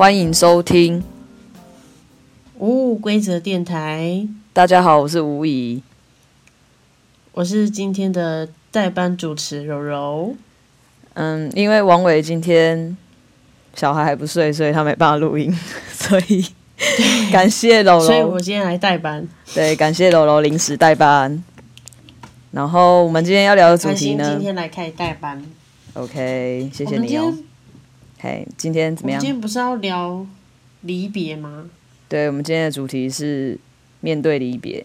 欢迎收听无规则电台。大家好，我是吴怡，我是今天的代班主持柔柔。嗯，因为王伟今天小孩还不睡，所以他没办法录音，所以感谢柔柔。所以我今天来代班。对，感谢柔柔临时代班。然后我们今天要聊的主题呢？今天来开代班。OK，谢谢你哦。嘿，今天怎么样？今天不是要聊离别吗？对，我们今天的主题是面对离别，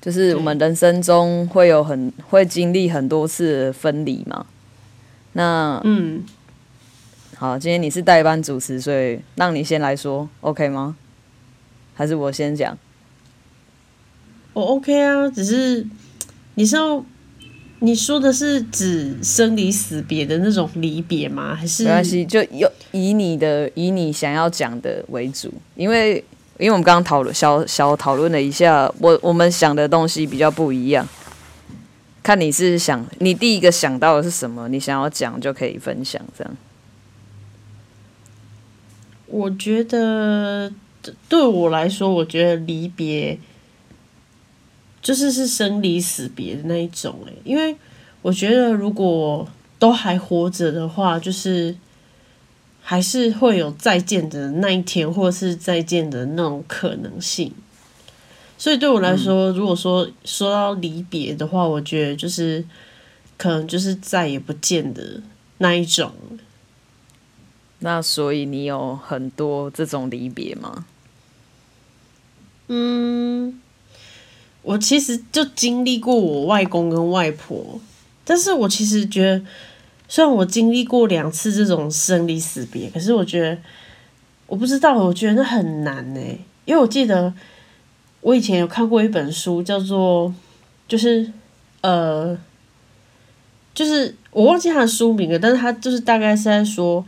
就是我们人生中会有很会经历很多次分离嘛。那嗯，好，今天你是代班主持，所以让你先来说，OK 吗？还是我先讲？我 OK 啊，只是你是要。你说的是指生离死别的那种离别吗？还是没关系，就有以你的以你想要讲的为主，因为因为我们刚刚讨论小小讨论了一下，我我们想的东西比较不一样。看你是想你第一个想到的是什么，你想要讲就可以分享这样。我觉得对我来说，我觉得离别。就是是生离死别的那一种哎，因为我觉得如果都还活着的话，就是还是会有再见的那一天，或是再见的那种可能性。所以对我来说，如果说说到离别的话，我觉得就是可能就是再也不见的那一种。那所以你有很多这种离别吗？嗯。我其实就经历过我外公跟外婆，但是我其实觉得，虽然我经历过两次这种生离死别，可是我觉得，我不知道，我觉得那很难呢。因为我记得我以前有看过一本书，叫做就是呃，就是我忘记他的书名了，但是他就是大概是在说，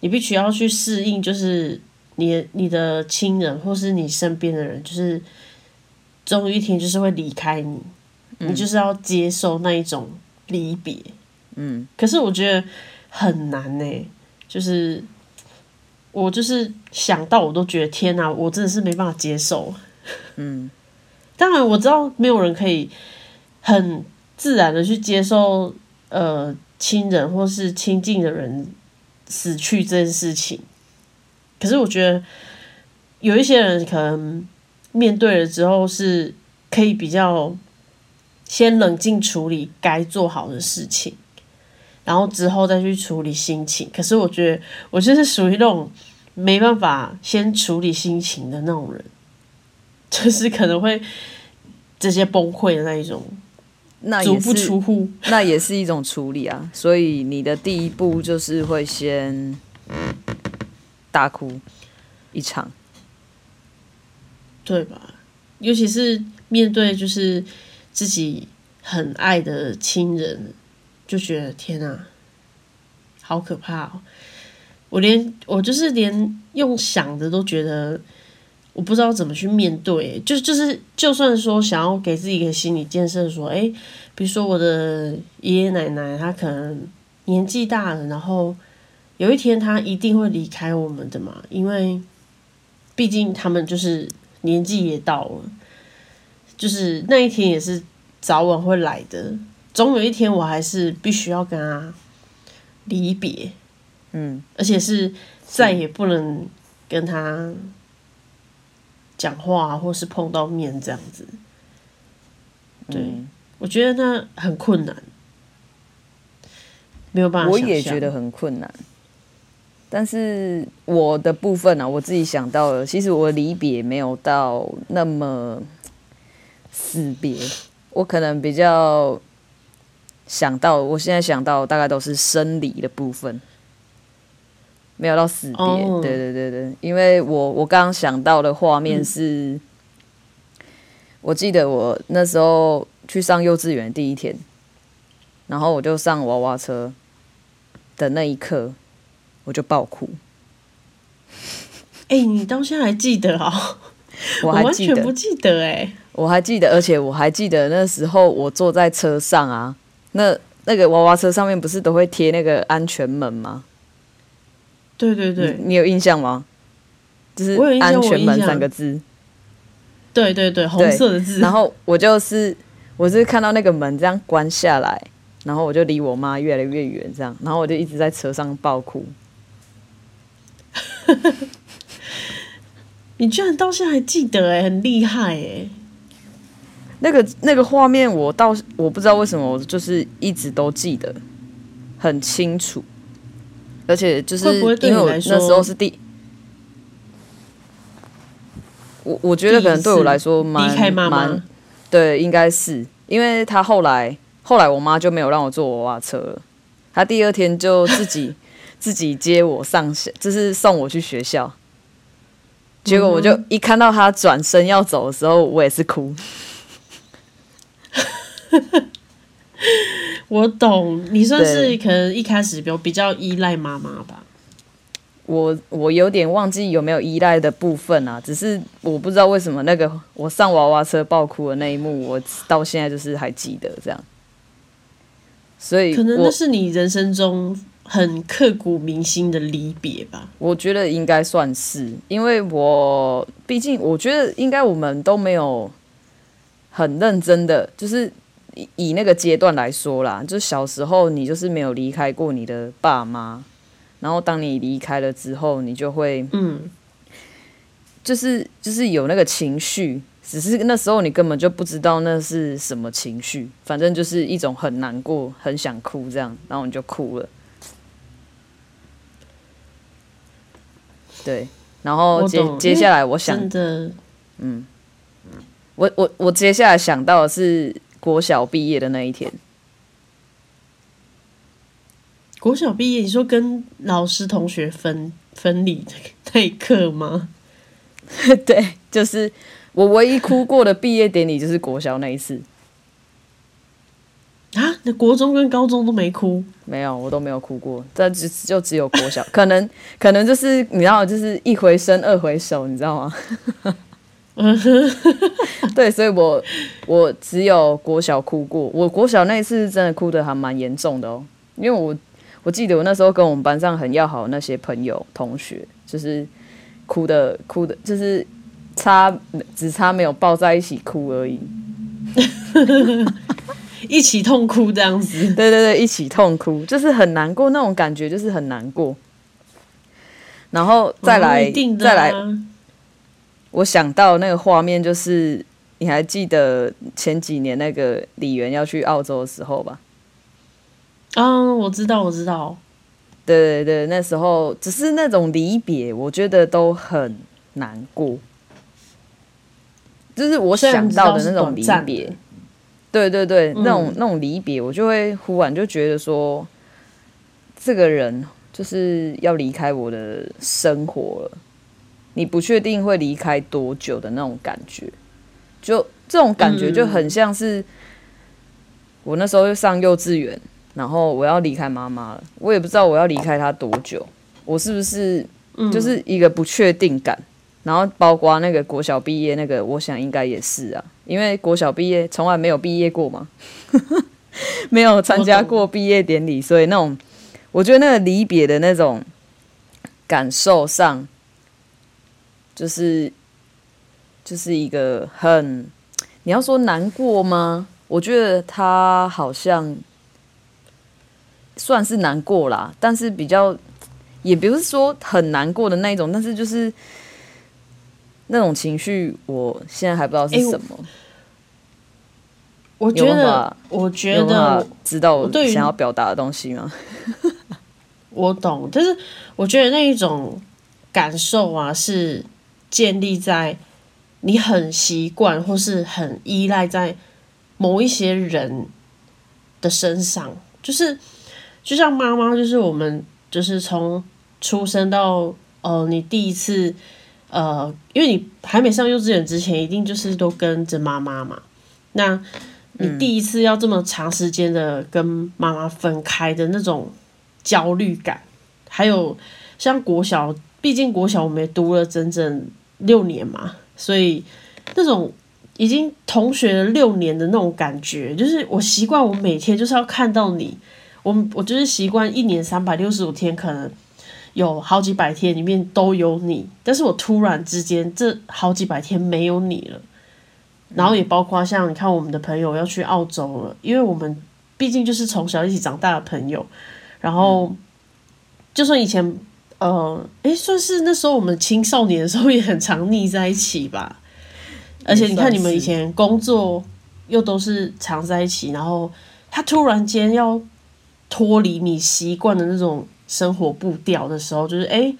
你必须要去适应，就是你你的亲人或是你身边的人，就是。终有一天就是会离开你，你就是要接受那一种离别。嗯，可是我觉得很难呢，就是我就是想到我都觉得天哪，我真的是没办法接受。嗯，当然我知道没有人可以很自然的去接受呃亲人或是亲近的人死去这件事情，可是我觉得有一些人可能。面对了之后，是可以比较先冷静处理该做好的事情，然后之后再去处理心情。可是我觉得我就是属于那种没办法先处理心情的那种人，就是可能会直接崩溃的那一种，那足不出户，那也是一种处理啊。所以你的第一步就是会先大哭一场。对吧？尤其是面对就是自己很爱的亲人，就觉得天啊，好可怕哦！我连我就是连用想的都觉得，我不知道怎么去面对。就就是就算说想要给自己一个心理建设，说，哎，比如说我的爷爷奶奶，他可能年纪大了，然后有一天他一定会离开我们的嘛，因为毕竟他们就是。年纪也到了，就是那一天也是早晚会来的。总有一天，我还是必须要跟他离别，嗯，而且是再也不能跟他讲话，或是碰到面这样子。对，嗯，我觉得那很困难，没有办法。我也觉得很困难。但是我的部分呢、啊，我自己想到了，其实我离别没有到那么死别，我可能比较想到，我现在想到大概都是生离的部分，没有到死别。Oh. 对对对对，因为我我刚刚想到的画面是，嗯、我记得我那时候去上幼稚园第一天，然后我就上娃娃车的那一刻。我就爆哭。哎、欸，你到现在还记得啊、喔？我还记得，我完全不记得哎、欸。我还记得，而且我还记得那时候我坐在车上啊，那那个娃娃车上面不是都会贴那个安全门吗？对对对，你，你有印象吗？就是“安全门”三个字。对对对，红色的字。然后我就是，我是看到那个门这样关下来，然后我就离我妈越来越远，这样，然后我就一直在车上爆哭。你居然到现在还记得哎，很厉害哎！那个那个画面，我到我不知道为什么，我就是一直都记得很清楚，而且就是因为我那时候是第。我我觉得可能对我来说蛮蛮对，应该是因为他后来后来我妈就没有让我坐娃娃车了，他第二天就自己自己接我上学，就是送我去学校。结果我就一看到他转身要走的时候，我也是哭。我懂，你算是可能一开始比比较依赖妈妈吧。我我有点忘记有没有依赖的部分啊，只是我不知道为什么那个我上娃娃车爆哭的那一幕，我到现在就是还记得这样。所以可能那是你人生中很刻骨铭心的离别吧。我觉得应该算是，因为我毕竟我觉得应该我们都没有很认真的，就是以以那个阶段来说啦，就小时候你就是没有离开过你的爸妈。然后当你离开了之后，你就会，嗯，就是就是有那个情绪，只是那时候你根本就不知道那是什么情绪，反正就是一种很难过、很想哭这样，然后你就哭了。对，然后接接下来我想的，嗯，我我我接下来想到的是国小毕业的那一天。国小毕业，你说跟老师同学分分离那一刻吗？对，就是我唯一哭过的毕业典礼，就是国小那一次。国中跟高中都没哭？没有，我都没有哭过。这只就只有国小，可能可能就是你知道，就是一回生二回熟，你知道吗？对，所以我我只有国小哭过。我国小那一次真的哭的还蛮严重的哦，因为我。我记得我那时候跟我们班上很要好的那些朋友同学，就是哭的哭的，就是差只差没有抱在一起哭而已，一起痛哭这样子。对对对，一起痛哭，就是很难过那种感觉，就是很难过。然后再来，哦啊、再来，我想到那个画面，就是你还记得前几年那个李元要去澳洲的时候吧？嗯，我知道，我知道。对对对，那时候只是那种离别，我觉得都很难过。就是我想到的那种离别。对对对，嗯、那种那种离别，我就会忽然就觉得说，这个人就是要离开我的生活了。你不确定会离开多久的那种感觉，就这种感觉就很像是我那时候上幼稚园。然后我要离开妈妈了，我也不知道我要离开她多久，我是不是就是一个不确定感？然后包括那个国小毕业那个，我想应该也是啊，因为国小毕业从来没有毕业过嘛，没有参加过毕业典礼，所以那种我觉得那个离别的那种感受上，就是就是一个很，你要说难过吗？我觉得他好像。算是难过啦，但是比较也不是说很难过的那种，但是就是那种情绪，我现在还不知道是什么。欸、我，我觉得，我觉得知道我想要表达的东西吗？我懂，但是我觉得那一种感受啊，是建立在你很习惯或是很依赖在某一些人的身上，就是。就像妈妈，就是我们，就是从出生到呃，你第一次呃，因为你还没上幼稚园之前，一定就是都跟着妈妈嘛。那你第一次要这么长时间的跟妈妈分开的那种焦虑感，还有像国小，毕竟国小我们也读了整整六年嘛，所以那种已经同学了六年的那种感觉，就是我习惯我每天就是要看到你。我我就是习惯一年三百六十五天，可能有好几百天里面都有你，但是我突然之间这好几百天没有你了，然后也包括像你看我们的朋友要去澳洲了，因为我们毕竟就是从小一起长大的朋友，然后就算以前呃，诶，算是那时候我们青少年的时候也很常腻在一起吧，而且你看你们以前工作又都是常在一起，然后他突然间要脱离你习惯的那种。生活步调的时候，就是哎、欸，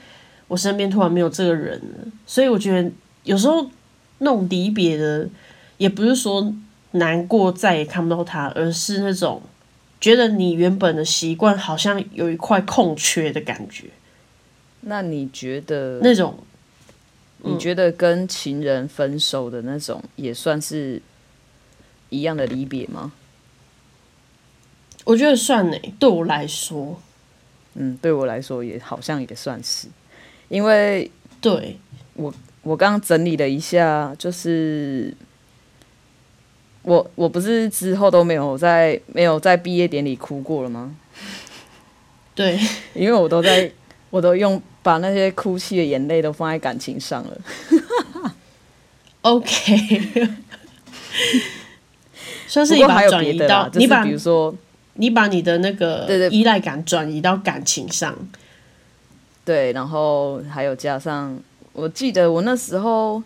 我身边突然没有这个人了，所以我觉得有时候那种离别的，也不是说难过再也看不到他，而是那种觉得你原本的习惯好像有一块空缺的感觉。那你觉得那种，你觉得跟情人分手的那种，也算是一样的离别吗？我觉得算呢，对我来说。嗯，对我来说也好像也算是，因为对我我刚刚整理了一下，就是我我不是之后都没有在没有在毕业典礼哭过了吗？对，因为我都在我都用把那些哭泣的眼泪都放在感情上了。OK，算是你把转移到你把比如说。你把你的那个依赖感转移到感情上，对，然后还有加上，我记得我那时候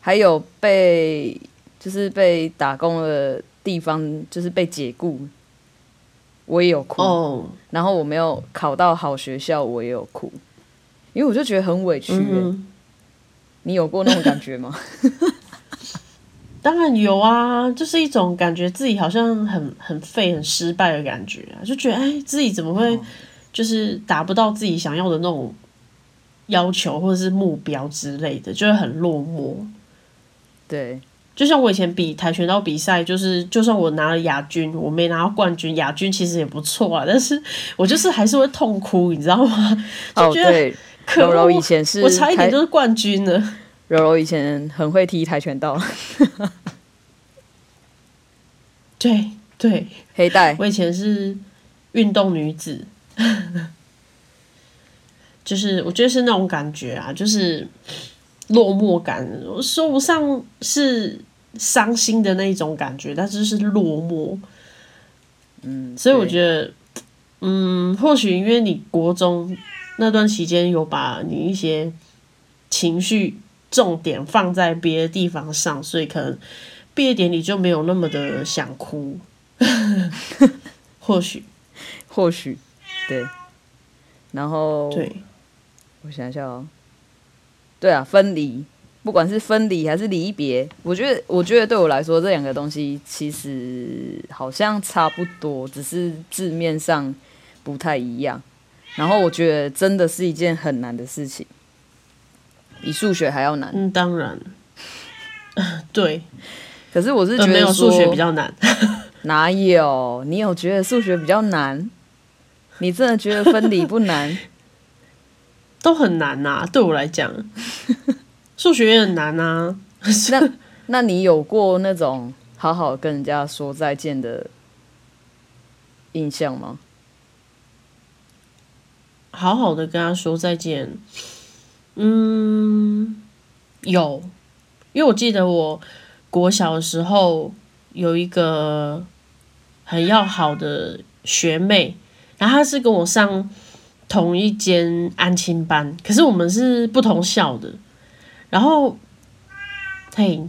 还有被就是被打工的地方就是被解雇，我也有哭。Oh. 然后我没有考到好学校，我也有哭，因为我就觉得很委屈。嗯，你有过那种感觉吗？当然有啊，就是一种感觉自己好像很很废、很失败的感觉啊，就觉得哎，自己怎么会就是达不到自己想要的那种要求或者是目标之类的，就会很落寞。对，就像我以前比跆拳道比赛，就是就算我拿了亚军，我没拿到冠军，亚军其实也不错啊，但是我就是还是会痛哭，你知道吗？就觉得可恶，柔柔以前是我差一点就是冠军了。柔柔以前很会踢跆拳道，对对，黑带。我以前是运动女子，就是我觉得是那种感觉啊，就是落寞感，我说不上是伤心的那一种感觉，但是是落寞。嗯，所以我觉得，嗯，或许因为你国中那段期间有把你一些情绪。重点放在别的地方上，所以可能毕业典礼就没有那么的想哭。或许，或许，对。然后，对，我想想哦，对啊，分离，不管是分离还是离别，我觉得，我觉得对我来说，这两个东西其实好像差不多，只是字面上不太一样。然后，我觉得真的是一件很难的事情。比数学还要难。嗯，当然。对，可是我是觉得没有数学比较难。哪有？你有觉得数学比较难？你真的觉得分离不难？都很难呐、啊，对我来讲，数学也很难啊。那那你有过那种好好跟人家说再见的印象吗？好好的跟他说再见。嗯，有，因为我记得我国小的时候有一个很要好的学妹，然后她是跟我上同一间安亲班，可是我们是不同校的。然后，嘿，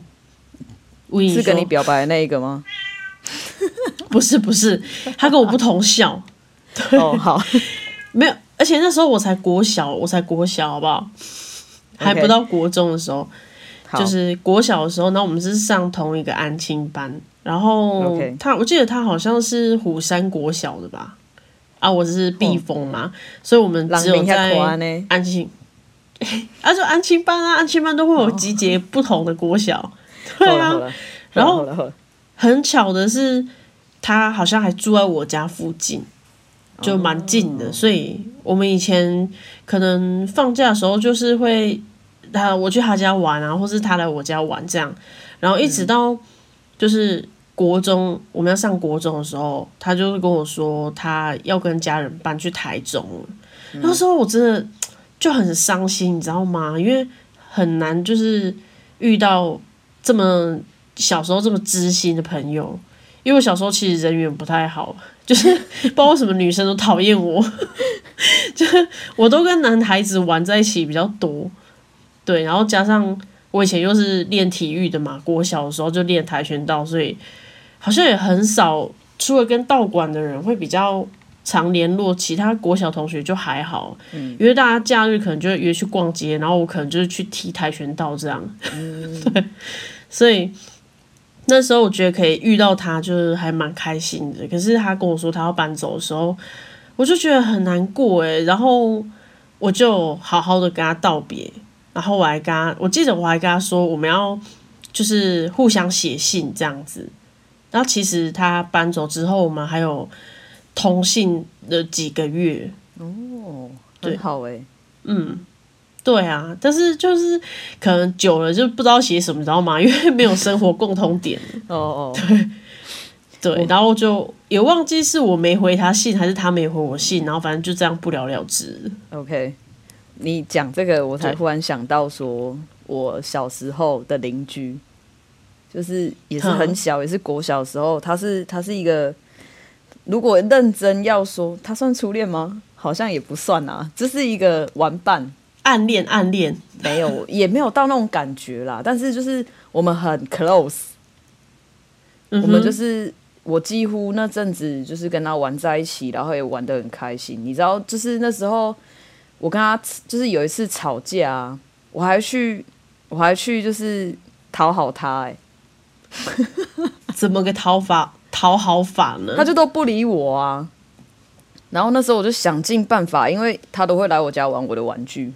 是跟你表白的那一个吗？不是，不是，她跟我不同校。对 哦，好，没有。而且那时候我才国小，我才国小，好不好还不到国中的时候，就是国小的时候，那我们是上同一个安亲班。然后他.我记得他好像是虎山国小的吧？啊，我是避风嘛，oh. 所以我们只有在安亲，啊，就安亲班啊，安亲班都会有集结不同的国小，对啊。然后很巧的是，他好像还住在我家附近。就蛮近的，所以我们以前可能放假的时候，就是会他我去他家玩啊，或是他来我家玩这样，然后一直到就是国中，我们要上国中的时候，他就会跟我说他要跟家人搬去台中，嗯、那时候我真的就很伤心，你知道吗？因为很难就是遇到这么小时候这么知心的朋友。因为我小时候其实人缘不太好，就是不知道为什么女生都讨厌我，就是我都跟男孩子玩在一起比较多，对，然后加上我以前又是练体育的嘛，国小的时候就练跆拳道，所以好像也很少，除了跟道馆的人会比较常联络，其他国小同学就还好，嗯，因为大家假日可能就会约去逛街，然后我可能就是去踢跆拳道这样，嗯，对，所以。那时候我觉得可以遇到他，就是还蛮开心的。可是他跟我说他要搬走的时候，我就觉得很难过诶。然后我就好好的跟他道别，然后我还跟他，我记得我还跟他说我们要就是互相写信这样子。然后其实他搬走之后，我们还有通信了几个月哦，很好诶，嗯。对啊，但是就是可能久了就不知道写什么，你知道吗？因为没有生活共同点。哦哦，对对，然后就也忘记是我没回他信，还是他没回我信，然后反正就这样不了了之。OK，你讲这个，我才忽然想到说，我小时候的邻居，就是也是很小，也是国小的时候，他是他是一个，如果认真要说，他算初恋吗？好像也不算啊，这是一个玩伴。暗恋，暗恋，没有，也没有到那种感觉啦。但是就是我们很 close，嗯、我们就是我几乎那阵子就是跟他玩在一起，然后也玩得很开心。你知道，就是那时候我跟他就是有一次吵架，我还去，我还去就是讨好他、欸。哎，怎么个讨法？讨好法呢？他就都不理我啊。然后那时候我就想尽办法，因为他都会来我家玩我的玩具。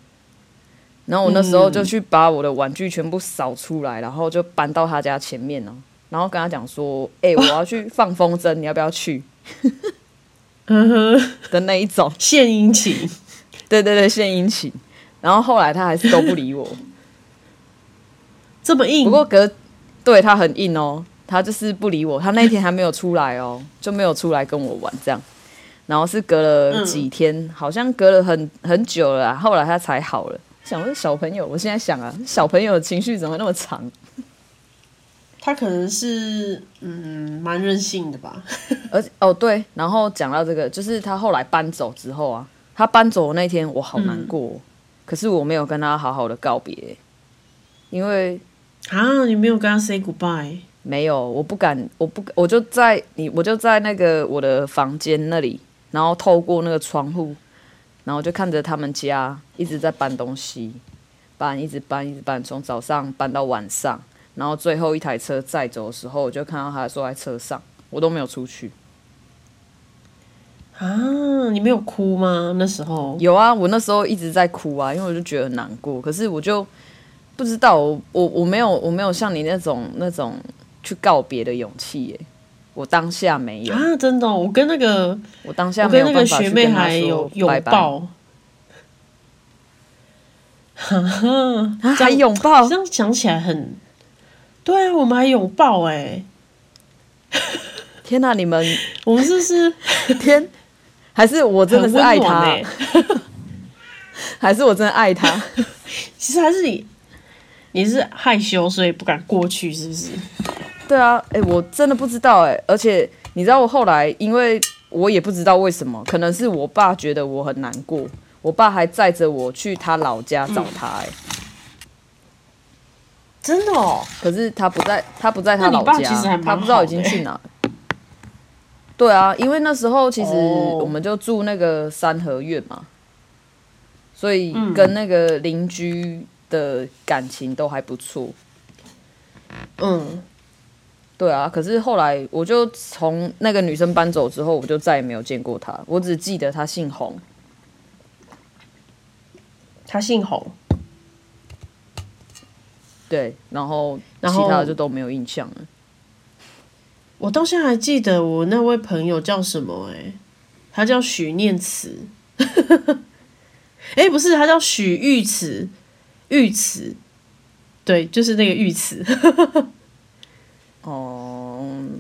然后我那时候就去把我的玩具全部扫出来，然后就搬到他家前面了，然后跟他讲说：“哎、欸，我要去 放风筝，你要不要去？” 嗯哼的那一种献殷勤，对对对，献殷勤。然后后来他还是都不理我，这么硬。不过隔对他很硬哦，他就是不理我。他那一天还没有出来哦，就没有出来跟我玩这样。然后是隔了几天，嗯、好像隔了很很久了，后来他才好了。想问小朋友，我现在想啊，小朋友的情绪怎么那么长？他可能是嗯，蛮任性的吧。而且哦对，然后讲到这个，就是他后来搬走之后啊，他搬走的那天我好难过，嗯、可是我没有跟他好好的告别，因为啊，你没有跟他 say goodbye？没有，我不敢，我不，我就在你，我就在那个我的房间那里，然后透过那个窗户。然后就看着他们家一直在搬东西，搬，一直搬，一直搬，从早上搬到晚上。然后最后一台车载走的时候，我就看到他坐在车上，我都没有出去。啊，你没有哭吗？那时候有啊，我那时候一直在哭啊，因为我就觉得很难过。可是我就不知道，我我我没有我没有像你那种那种去告别的勇气耶。我当下没有。啊，真的、哦，我跟那个我当下没有办法去跟那个学妹还有拥抱，哈哈，还拥抱，这样想起来很，对啊，我们还拥抱哎，天哪、啊，你们，我们是不是 天，还是我真的是爱他，还是我真的爱他？其实还是你，你是害羞所以不敢过去，是不是？对啊，哎，我真的不知道哎，而且你知道我后来，因为我也不知道为什么，可能是我爸觉得我很难过，我爸还载着我去他老家找他，哎、嗯，真的哦。可是他不在，他不在他老家，他不知道已经去哪了。对啊，因为那时候其实我们就住那个三合院嘛，所以跟那个邻居的感情都还不错。嗯。对啊，可是后来我就从那个女生搬走之后，我就再也没有见过她。我只记得她姓洪，她姓洪。对，然后其他的就都没有印象了。我到现在还记得我那位朋友叫什么？哎，他叫许念慈。哎，不是，他叫许玉慈，玉慈。对，就是那个玉慈。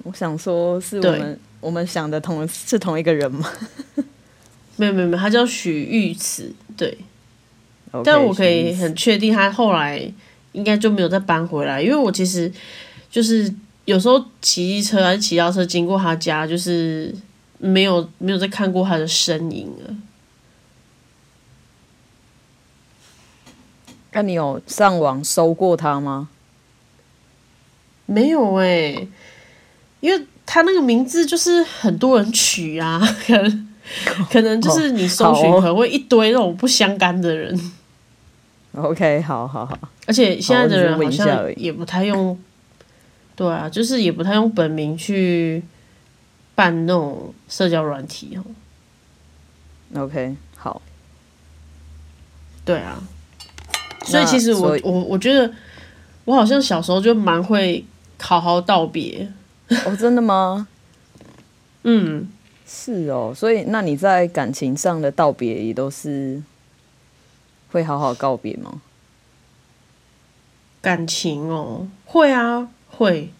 哦，我想说，是我们我们想的同是同一个人吗？没有没有没有，他叫许玉慈，对。Okay, 但我可以很确定，他后来应该就没有再搬回来，因为我其实就是有时候骑机车还是骑到车经过他家，就是没有没有再看过他的身影了。那你有上网搜过他吗？没有哎、欸，因为他那个名字就是很多人取啊，可能可能就是你搜寻可能会一堆那种不相干的人。OK，好好好。而且现在的人好像也不太用，对啊，就是也不太用本名去办那种社交软体哦。OK，好。对啊，所以其实我我我觉得我好像小时候就蛮会好好道别。哦，真的吗？嗯，是哦。所以那你在感情上的道别也都是？会好好告别吗？感情哦，会啊，会。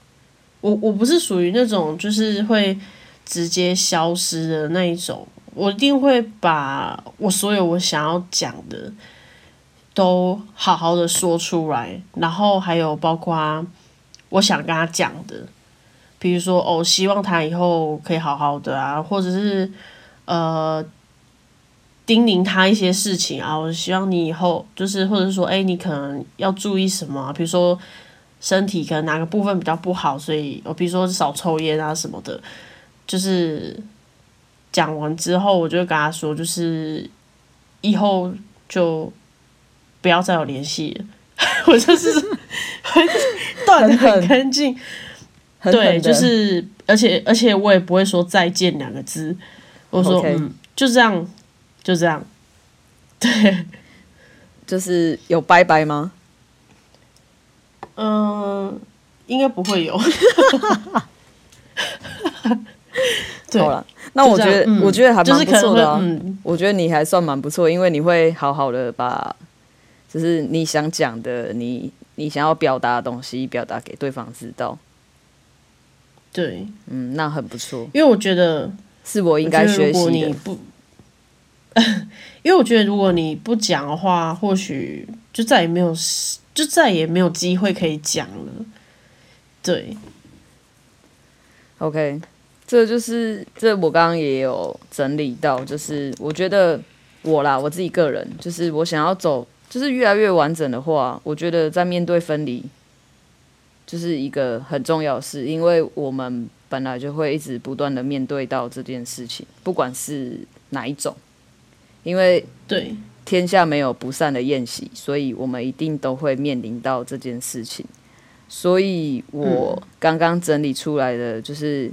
我我不是属于那种就是会直接消失的那一种，我一定会把我所有我想要讲的都好好的说出来，然后还有包括我想跟他讲的，比如说哦，希望他以后可以好好的啊，或者是呃。叮咛他一些事情啊，我希望你以后就是，或者说，哎、欸，你可能要注意什么？比如说身体可能哪个部分比较不好，所以我比如说少抽烟啊什么的。就是讲完之后，我就跟他说，就是以后就不要再有联系了。我就是很断的很干净，对，就是而且而且我也不会说再见两个字。我说.嗯，就这样。就这样，对，就是有拜拜吗？嗯，应该不会有。对了，那我觉得，嗯、我觉得还蛮不错的、啊嗯、我觉得你还算蛮不错，因为你会好好的把，就是你想讲的，你你想要表达的东西，表达给对方知道。对，嗯，那很不错。因为我觉得是我应该学习的。因为我觉得，如果你不讲的话，或许就再也没有，就再也没有机会可以讲了。对，OK，这就是这我刚刚也有整理到，就是我觉得我啦，我自己个人，就是我想要走，就是越来越完整的话，我觉得在面对分离，就是一个很重要的事，因为我们本来就会一直不断的面对到这件事情，不管是哪一种。因为对天下没有不散的宴席，所以我们一定都会面临到这件事情。所以我刚刚整理出来的，就是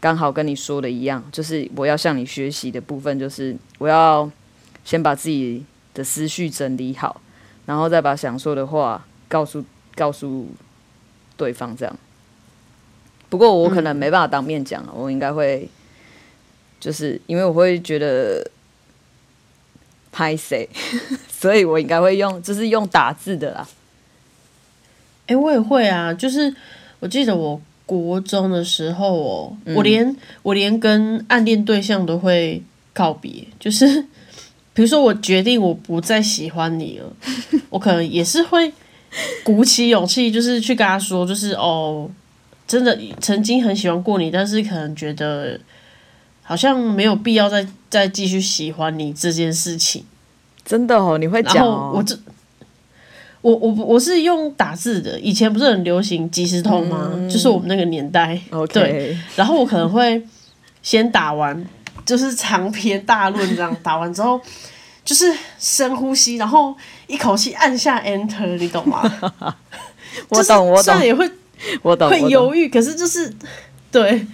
刚好跟你说的一样，就是我要向你学习的部分，就是我要先把自己的思绪整理好，然后再把想说的话告诉告诉对方。这样。不过我可能没办法当面讲，我应该会，就是因为我会觉得。拍谁？所以我应该会用，就是用打字的啦。哎、欸，我也会啊。就是我记得我国中的时候哦，嗯、我连我连跟暗恋对象都会告别。就是 比如说，我决定我不再喜欢你了，我可能也是会 鼓起勇气，就是去跟他说，就是哦，真的曾经很喜欢过你，但是可能觉得。好像没有必要再再继续喜欢你这件事情，真的哦，你会讲哦。我这我我我是用打字的，以前不是很流行即时通吗？嗯、就是我们那个年代。对，然后我可能会先打完，就是长篇大论这样打完之后，就是深呼吸，然后一口气按下 Enter，你懂吗？我懂，我懂。虽然也会，我懂，会犹豫，可是就是对，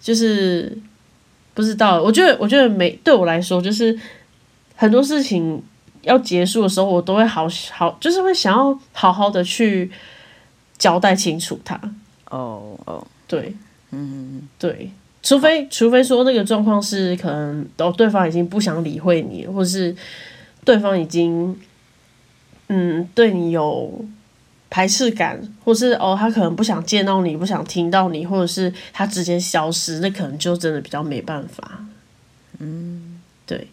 就是。不知道，我觉得，我觉得每对我来说，就是很多事情要结束的时候，我都会好好，就是会想要好好的去交代清楚它。哦哦，对，嗯，对，除非除非说那个状况是可能哦，对方已经不想理会你，或是对方已经嗯对你有。排斥感，或是哦，他可能不想见到你，不想听到你，或者是他直接消失，那可能就真的比较没办法。嗯，对，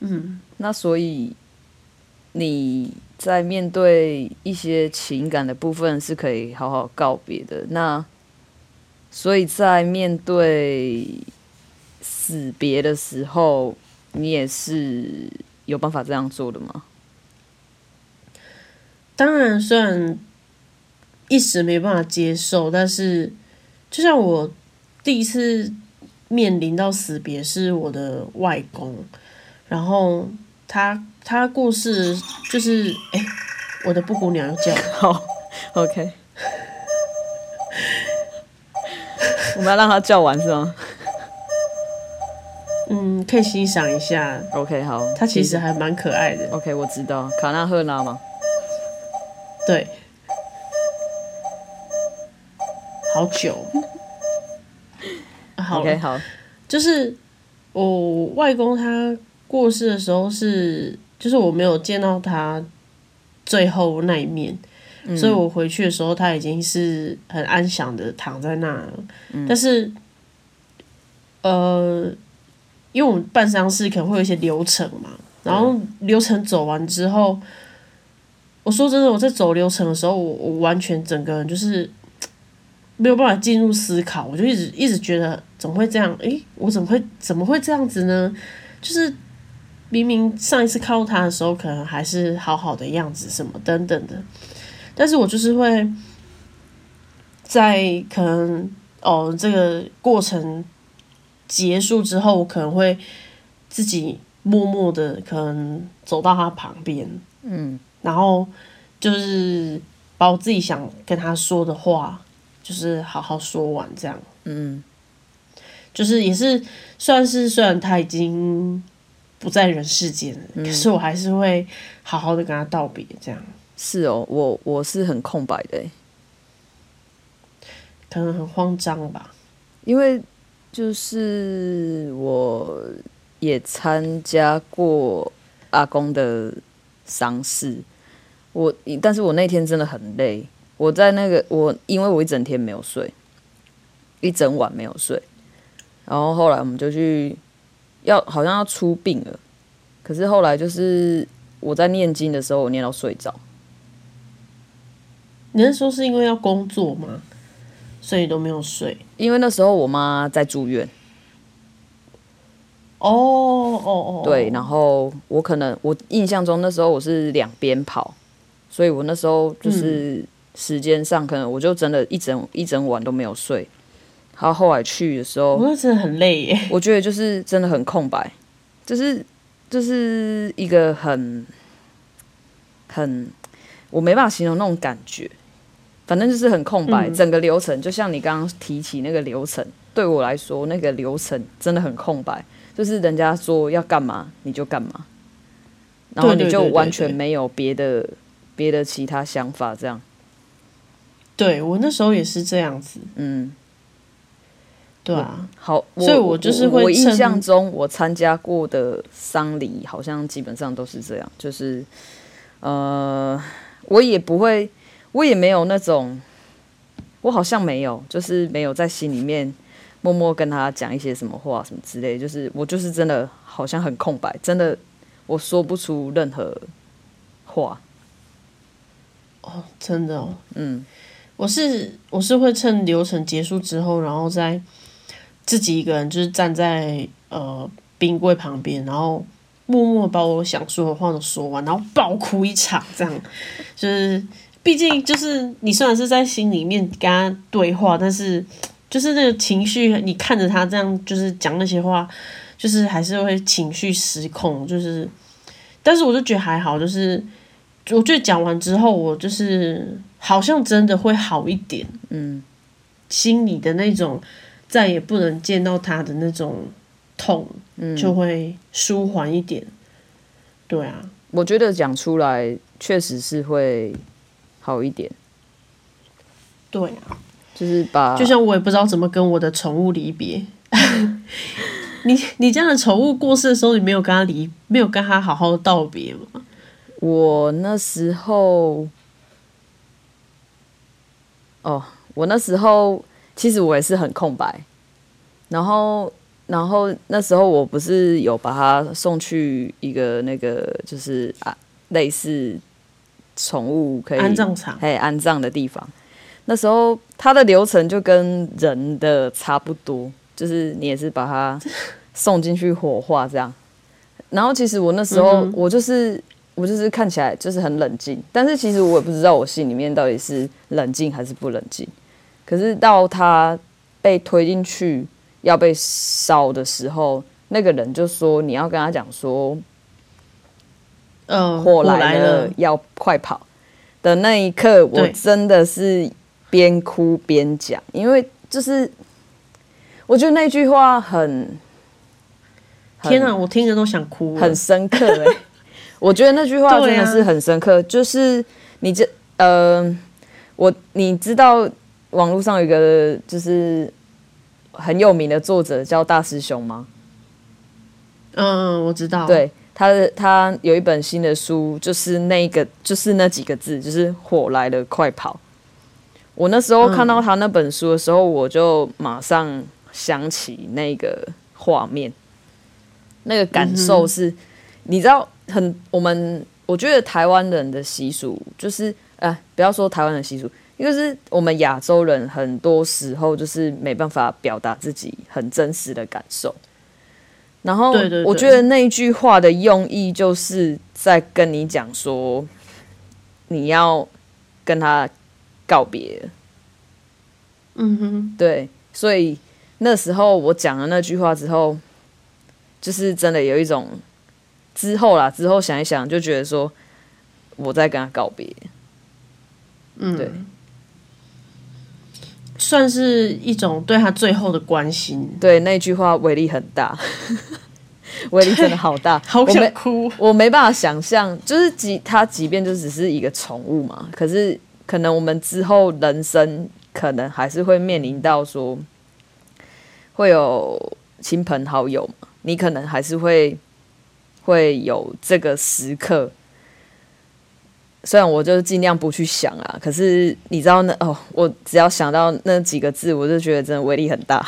嗯，那所以你在面对一些情感的部分是可以好好告别的。那所以在面对死别的时候，你也是有办法这样做的吗？当然，虽然一时没办法接受，但是就像我第一次面临到死别是我的外公，然后他他过世就是哎、欸，我的布谷鸟又叫，好，OK，我们要让它叫完是吗？嗯，可以欣赏一下。OK，好，它其实还蛮可爱的。OK，我知道卡纳赫拉吗？对，好久。好，OK，好，就是我外公他过世的时候是，就是我没有见到他最后那一面，嗯、所以我回去的时候他已经是很安详的躺在那了。嗯、但是，呃，因为我们办丧事可能会有一些流程嘛，然后流程走完之后。我说真的，我在走流程的时候，我我完全整个人就是没有办法进入思考，我就一直一直觉得怎么会这样？诶，我怎么会怎么会这样子呢？就是明明上一次看到他的时候，可能还是好好的样子，什么等等的，但是我就是会在可能哦这个过程结束之后，我可能会自己默默的可能走到他旁边，嗯。然后就是把我自己想跟他说的话，就是好好说完这样。嗯，就是也是算是虽然他已经不在人世间了，嗯，可是我还是会好好的跟他道别。这样。是哦，我我是很空白的，可能很慌张吧，因为就是我也参加过阿公的丧事。我，但是我那天真的很累。我在那个我，因为我一整天没有睡，一整晚没有睡。然后后来我们就去，要好像要出殡了。可是后来就是我在念经的时候，我念到睡着。你是说是因为要工作吗？所以都没有睡？因为那时候我妈在住院。哦哦哦。对，然后我可能我印象中那时候我是两边跑。所以我那时候就是时间上，可能我就真的一整一整晚都没有睡。然后后来去的时候，我真的很累耶。我觉得就是真的很空白，就是就是一个很很我没办法形容那种感觉。反正就是很空白，整个流程就像你刚刚提起那个流程，对我来说那个流程真的很空白，就是人家说要干嘛你就干嘛，然后你就完全没有别的。别的其他想法，这样，对我那时候也是这样子，嗯，对啊，好，所以我就是会，我印象中我参加过的丧礼好像基本上都是这样，就是，呃，我也不会，我也没有那种，我好像没有，就是没有在心里面默默跟他讲一些什么话什么之类，就是我就是真的好像很空白，真的我说不出任何话。哦，真的哦，嗯，我是我是会趁流程结束之后，然后再自己一个人就是站在呃冰柜旁边，然后默默把我想说的话都说完，然后爆哭一场，这样。就是毕竟就是你虽然是在心里面跟他对话，但是就是那个情绪，你看着他这样就是讲那些话，就是还是会情绪失控，就是，但是我就觉得还好，就是。我觉得讲完之后，我就是好像真的会好一点，嗯，心里的那种再也不能见到他的那种痛，嗯，就会舒缓一点。对啊，我觉得讲出来确实是会好一点。对啊，就是把，就像我也不知道怎么跟我的宠物离别。你你家的宠物过世的时候，你没有跟他离，没有跟他好好道别吗？我那时候，哦，我那时候其实我也是很空白，然后然后那时候我不是有把它送去一个那个就是啊类似宠物可以安葬场，安葬的地方。那时候它的流程就跟人的差不多，就是你也是把它 送进去火化这样。然后其实我那时候我就是我就是看起来就是很冷静，但是其实我也不知道我心里面到底是冷静还是不冷静。可是到他被推进去要被烧的时候，那个人就说你要跟他讲说，呃，火来了要快跑的那一刻，我真的是。边哭边讲，因为就是我觉得那句话很，很天哪，我听着都想哭，很深刻哎、欸。我觉得那句话真的是很深刻，啊、就是你这呃，我你知道网络上有一个就是很有名的作者叫大师兄吗？嗯，我知道。对，他的他有一本新的书，就是那个就是那几个字，就是火来了，快跑。我那时候看到他那本书的时候，我就马上想起那个画面，那个感受是，你知道，很我们我觉得台湾人的习俗就是，哎，不要说台湾的习俗，因为是我们亚洲人很多时候就是没办法表达自己很真实的感受。然后，我觉得那一句话的用意就是在跟你讲说，你要跟他。告别，嗯哼，对，所以那时候我讲了那句话之后，就是真的有一种之后啦，之后想一想，就觉得说我在跟他告别，嗯，对，算是一种对他最后的关心。对，那句话威力很大，威力真的好大，好想哭，我没，我没办法想象，就是即他即便就只是一个宠物嘛，可是。可能我们之后人生可能还是会面临到说，会有亲朋好友嘛，你可能还是会会有这个时刻。虽然我就尽量不去想啊，可是你知道那哦，我只要想到那几个字，我就觉得真的威力很大。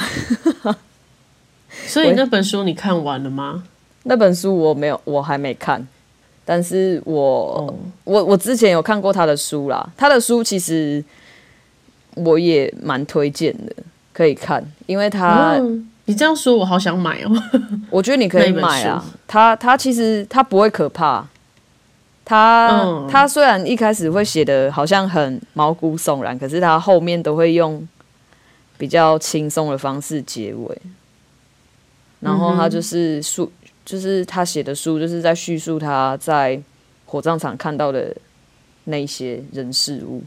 所以那本书你看完了吗？那本书我没有，我还没看。但是我、oh. 我我之前有看过他的书啦，他的书其实我也蛮推荐的，可以看，因为他、oh, 你这样说，我好想买哦。我觉得你可以买啊，他他其实他不会可怕，他、oh. 他虽然一开始会写的好像很毛骨悚然，可是他后面都会用比较轻松的方式结尾，然后他就是书。Mm-hmm. 就是他写的书，就是在叙述他在火葬场看到的那些人事物。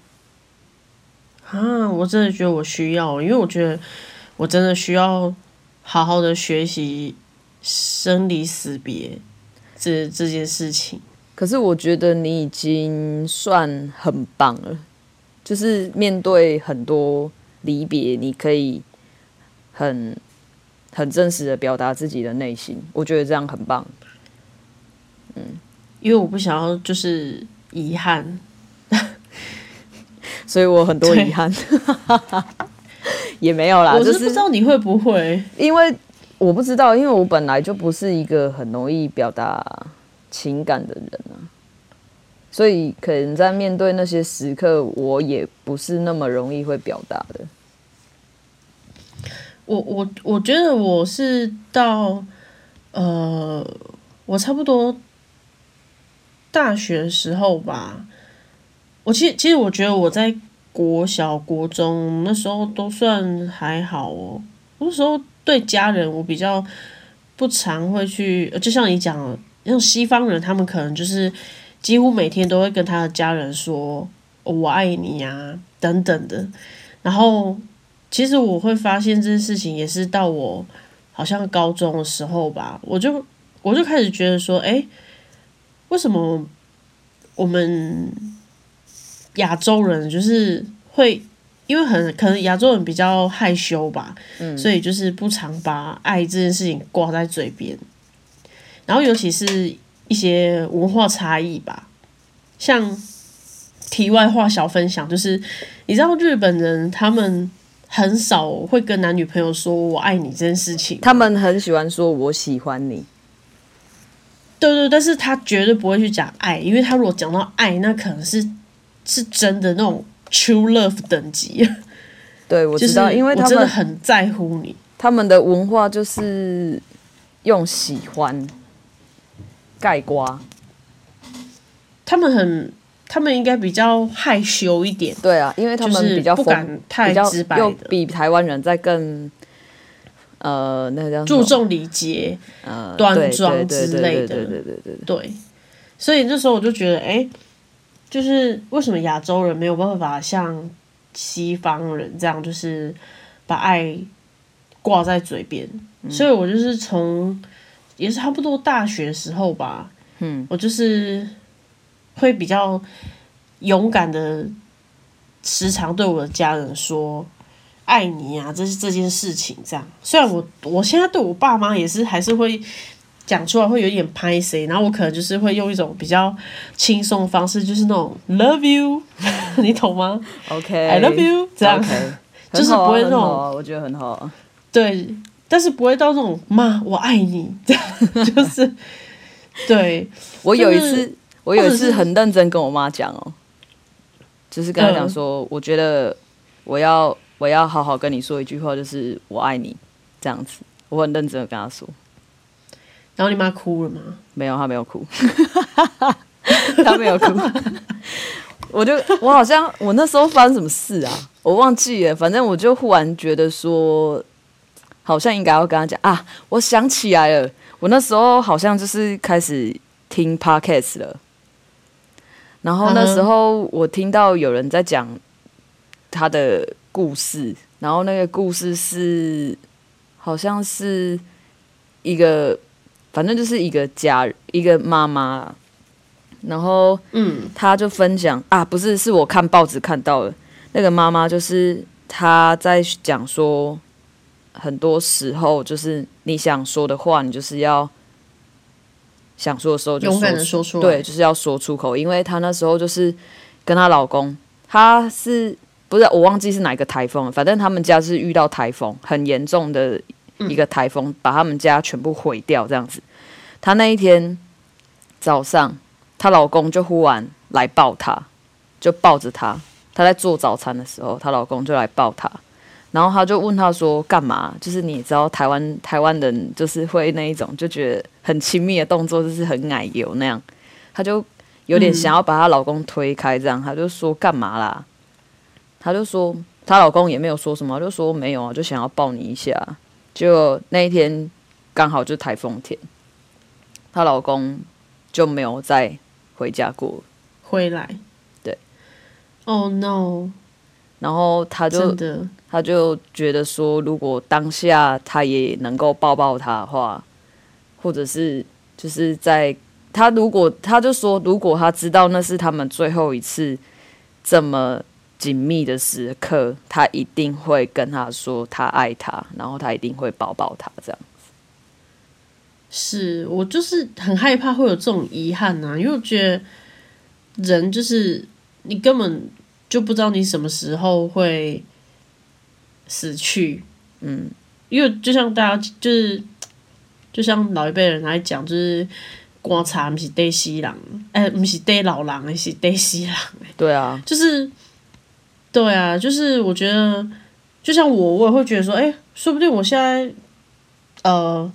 啊，我真的觉得我需要，因为我觉得我真的需要好好的学习生离死别这这件事情。可是我觉得你已经算很棒了，就是面对很多离别，你可以很。很真实的表达自己的内心，我觉得这样很棒。嗯，因为我不想要就是遗憾，所以我很多遗憾 也没有啦。我是不知道你会不会，因为我不知道，因为我本来就不是一个很容易表达情感的人啊，所以可能在面对那些时刻，我也不是那么容易会表达的。我我我觉得我是到，呃，我差不多大学时候吧。我其实其实我觉得我在国小国中那时候都算还好哦。那时候对家人我比较不常会去，就像你讲，像西方人他们可能就是几乎每天都会跟他的家人说“我爱你”呀等等的，然后。其实我会发现这件事情也是到我好像高中的时候吧，我就我就开始觉得说，哎，为什么我们亚洲人就是会因为很可能亚洲人比较害羞吧，嗯，所以就是不常把爱这件事情挂在嘴边，然后尤其是一些文化差异吧，像题外话小分享，就是你知道日本人他们。很少会跟男女朋友说我爱你这件事情。他们很喜欢说我喜欢你。对对，但是他绝对不会去讲爱，因为他如果讲到爱，那可能是是真的那种 true love 等级。对，我知道，就是、因为他们真的很在乎你。他们的文化就是用喜欢盖瓜。他们很他们应该比较害羞一点。对啊因为他们比较不敢太直白的。比台湾人在更呃那叫注重礼节端庄之类的。对所以那时候我就觉得哎就是为什么亚洲人没有办法像西方人这样就是把爱挂在嘴边。所以我就是从也是差不多大学时候吧，嗯，我就是会比较勇敢的，时常对我的家人说。爱你啊，这是这件事情这样。虽然我我现在对我爸妈也是还是会讲出来，会有点拍谁，然后我可能就是会用一种比较轻松的方式，就是那种 love you，你懂吗？OK，I love you，这样，okay. 就是不会那种，啊、我觉得很好。对，但是不会到那种妈我爱你这样，就是对。我有一次，我有一次很认真跟我妈讲哦，就是跟她讲说、嗯，我觉得我要。我要好好跟你说一句话，就是我爱你，这样子，我很认真的跟她说。然后你妈哭了吗？没有，她没有哭，她没有哭。我就我好像我那时候发生什么事啊？我忘记了。反正我就忽然觉得说，好像应该要跟他讲啊。我想起来了，我那时候好像就是开始听 Podcast 了。然后那时候我听到有人在讲他的。故事，然后那个故事是，好像是一个，反正就是一个家，一个妈妈，然后，嗯，他就分享啊，不是，是我看报纸看到的，那个妈妈就是她在讲说，很多时候就是你想说的话，你就是要想说的时候就说勇敢的说出来，对，就是要说出口，因为她那时候就是跟她老公，她是。不是，我忘记是哪一个台风了，反正他们家是遇到台风，很严重的一个台风，把他们家全部毁掉这样子。她那一天早上，她老公就忽然来抱她，就抱着她。她在做早餐的时候，她老公就来抱她，然后他就问她说：“干嘛？”就是你知道台湾台湾人就是会那一种，就觉得很亲密的动作，就是很奶油那样。她就有点想要把她老公推开，这样，她就说：“干嘛啦？”她就说，她老公也没有说什么，就说没有啊，就想要抱你一下。就那一天刚好就台风天，她老公就没有再回家过。回来，对。Oh no！然后他就他就觉得说，如果当下他也能够抱抱他的话，或者是就是在他如果他就说，如果他知道那是他们最后一次这么。紧密的时刻，他一定会跟他说他爱他，然后他一定会抱抱他，这样子。是我就是很害怕会有这种遗憾呐，因为我觉得人就是你根本就不知道你什么时候会死去，嗯，因为就像大家就是就像老一辈人来讲，就是观察不是对西人，哎，不是对老人，是对西人。对啊，就是。对啊，就是我觉得，就像我，我也会觉得说，哎，说不定我现在，呃，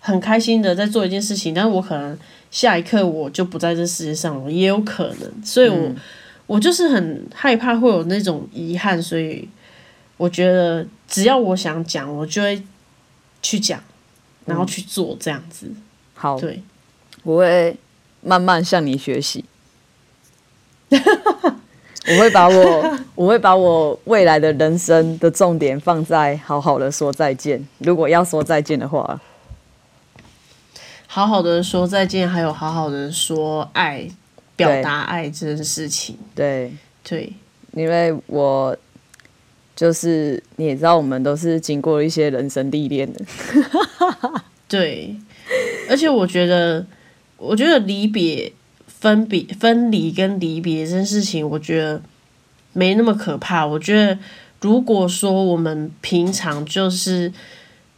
很开心的在做一件事情，但是我可能下一刻我就不在这世界上了，也有可能。所以我，我、嗯、我就是很害怕会有那种遗憾，所以我觉得只要我想讲，我就会去讲，然后去做这样子。嗯、好，对，我会慢慢向你学习。我会把我，我会把我未来的人生的重点放在好好的说再见。如果要说再见的话，好好的说再见，还有好好的说爱，表达爱这件事情。对对，因为我就是你也知道，我们都是经过一些人生历练的。对，而且我觉得，我觉得离别。分别、分离跟离别这件事情，我觉得没那么可怕。我觉得如果说我们平常就是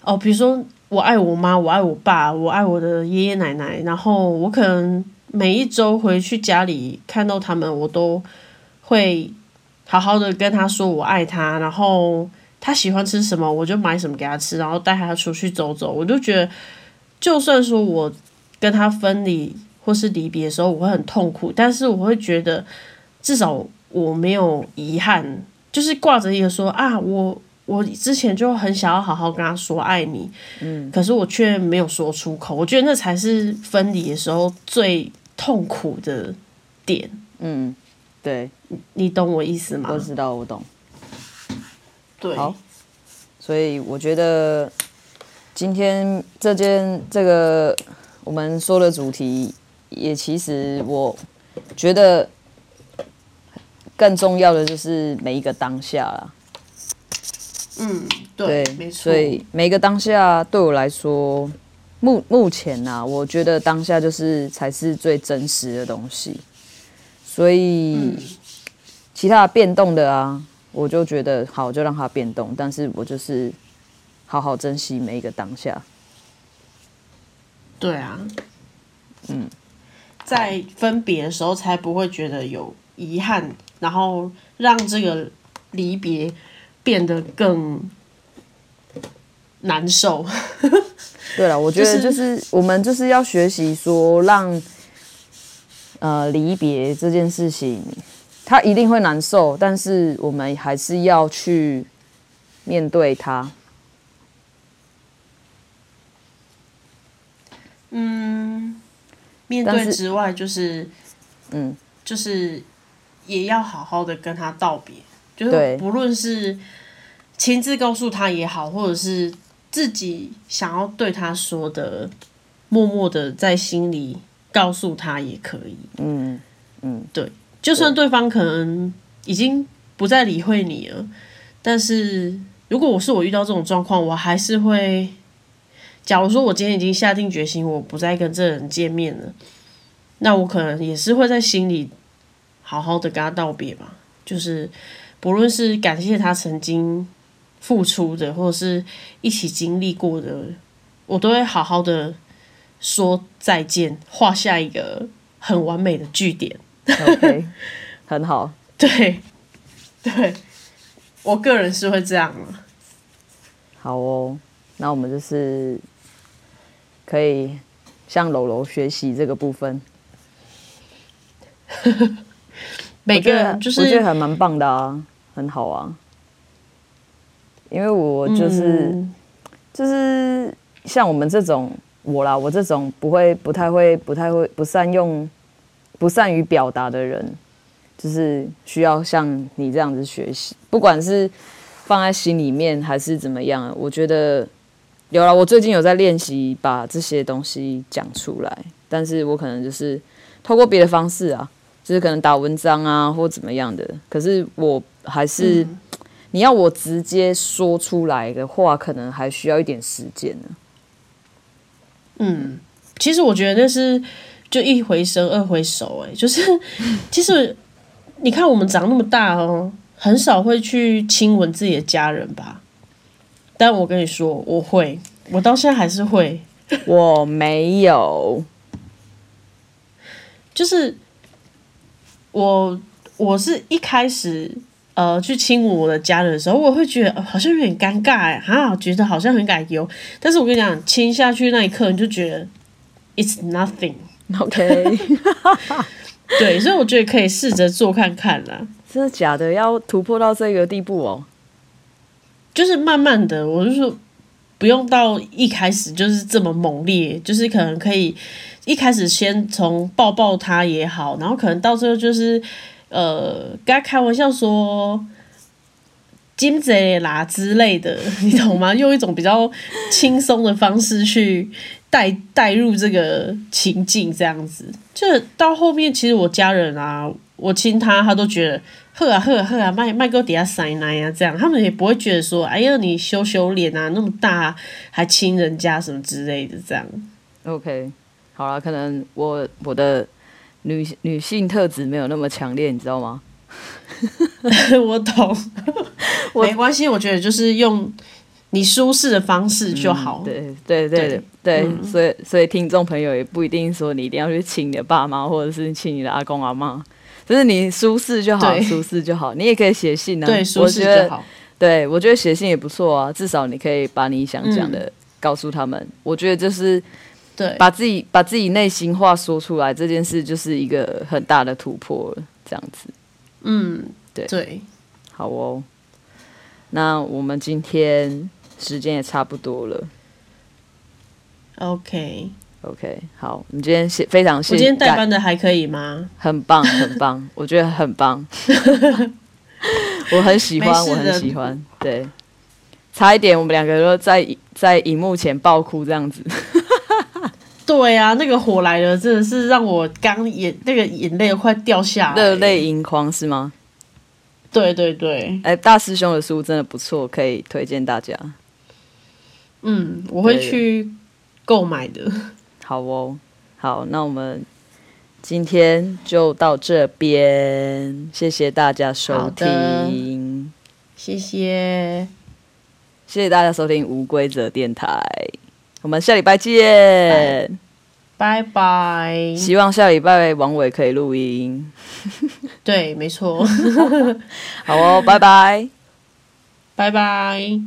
哦，比如说我爱我妈，我爱我爸，我爱我的爷爷奶奶，然后我可能每一周回去家里看到他们，我都会好好的跟他说我爱他，然后他喜欢吃什么，我就买什么给他吃，然后带他出去走走。我就觉得，就算说我跟他分离或是离别的时候，我会很痛苦，但是我会觉得至少我没有遗憾。就是挂着一个说啊，我我之前就很想要好好跟他说爱你，嗯，可是我却没有说出口。我觉得那才是分离的时候最痛苦的点。嗯，对，你懂我意思吗？我知道，我懂。对，好，所以我觉得今天这件这个我们说的主题，也其实我觉得。更重要的就是每一个当下啦。嗯，对，没错。所以每一个当下对我来说，目目前啊，我觉得当下就是才是最真实的东西。所以，嗯，其他的变动的啊，我就觉得好，就让它变动。但是我就是好好珍惜每一个当下。对啊，嗯，在分别的时候才不会觉得有遗憾。然后让这个离别变得更难受。对了，我觉得就是我们就是要学习说，让呃离别这件事情，他一定会难受，但是我们还是要去面对他。嗯，面对之外，就是嗯，就是。也要好好的跟他道别，就是不论是亲自告诉他也好，或者是自己想要对他说的，默默的在心里告诉他也可以。嗯嗯，对，就算对方可能已经不再理会你了，但是如果我是我遇到这种状况，我还是会，假如说我今天已经下定决心，我不再跟这个人见面了，那我可能也是会在心里。好好的跟他道别吧，就是不论是感谢他曾经付出的，或者是一起经历过的，我都会好好的说再见，画下一个很完美的句点。OK，很好。对，对，我个人是会这样。好哦，那我们就是可以向柔柔学习这个部分。每个人就是我觉得还蛮棒的啊，很好啊。因为我就是、嗯、就是像我们这种我啦，我这种不会、不太会、不太会、不善用、不善于表达的人，就是需要像你这样子学习，不管是放在心里面还是怎么样。我觉得有了，我最近有在练习把这些东西讲出来，但是我可能就是透过别的方式啊。就是可能打文章啊，或怎么样的，可是我还是，嗯、你要我直接说出来的话，可能还需要一点时间呢。嗯，其实我觉得那是就一回生二回熟，哎，就是 其实你看我们长那么大哦，很少会去亲吻自己的家人吧？但我跟你说，我会，我到现在还是会，我没有，就是。我我是一开始呃去亲吻我的家人的时候，我会觉得、呃、好像有点尴尬哎，啊，觉得好像很感忧。但是我跟你讲，亲下去那一刻，你就觉得 it's nothing，OK？对，所以我觉得可以试着做看看啦。真的假的？要突破到这个地步哦？就是慢慢的，我就说不用到一开始就是这么猛烈，就是可能可以。一开始先从抱抱他也好，然后可能到最后就是，呃，跟他开玩笑说“金贼啦”之类的，你懂吗？用一种比较轻松的方式去带带入这个情境，这样子，就到后面其实我家人啊，我亲他，他都觉得呵啊呵啊呵啊，麦麦哥底下塞奶啊，这样他们也不会觉得说，哎呀你羞羞脸啊，那么大还亲人家什么之类的，这样，OK。好了，可能我我的女女性特质没有那么强烈，你知道吗？我懂，没关系，我觉得就是用你舒适的方式就好。嗯、对对对对，所以所以听众朋友也不一定说你一定要去请你的爸妈，或者是请你的阿公阿妈，就是你舒适就好，舒适就好。你也可以写信呢、啊，对，舒适就好。对，我觉得写信也不错啊，至少你可以把你想讲的告诉他们。嗯、我觉得就是对，把自己把自己内心话说出来这件事，就是一个很大的突破了，这样子。嗯，对对，好哦。那我们今天时间也差不多了。OK OK，好，你今天谢非常谢谢。我今天代班的还可以吗？很棒，很棒，我觉得很棒。我很喜欢，我很喜欢。对，差一点我们两个都在在荧幕前爆哭这样子。对啊，那个火来了，真的是让我刚眼那个眼泪快掉下来，热泪盈眶是吗？对对对，哎、欸，大师兄的书真的不错，可以推荐大家。嗯，我会去购买的。好哦，好，那我们今天就到这边，谢谢大家收听，谢谢，谢谢大家收听无规则电台。我们下礼拜见，拜拜。希望下礼拜王伟可以录音。对，没错。好哦，拜拜，拜拜。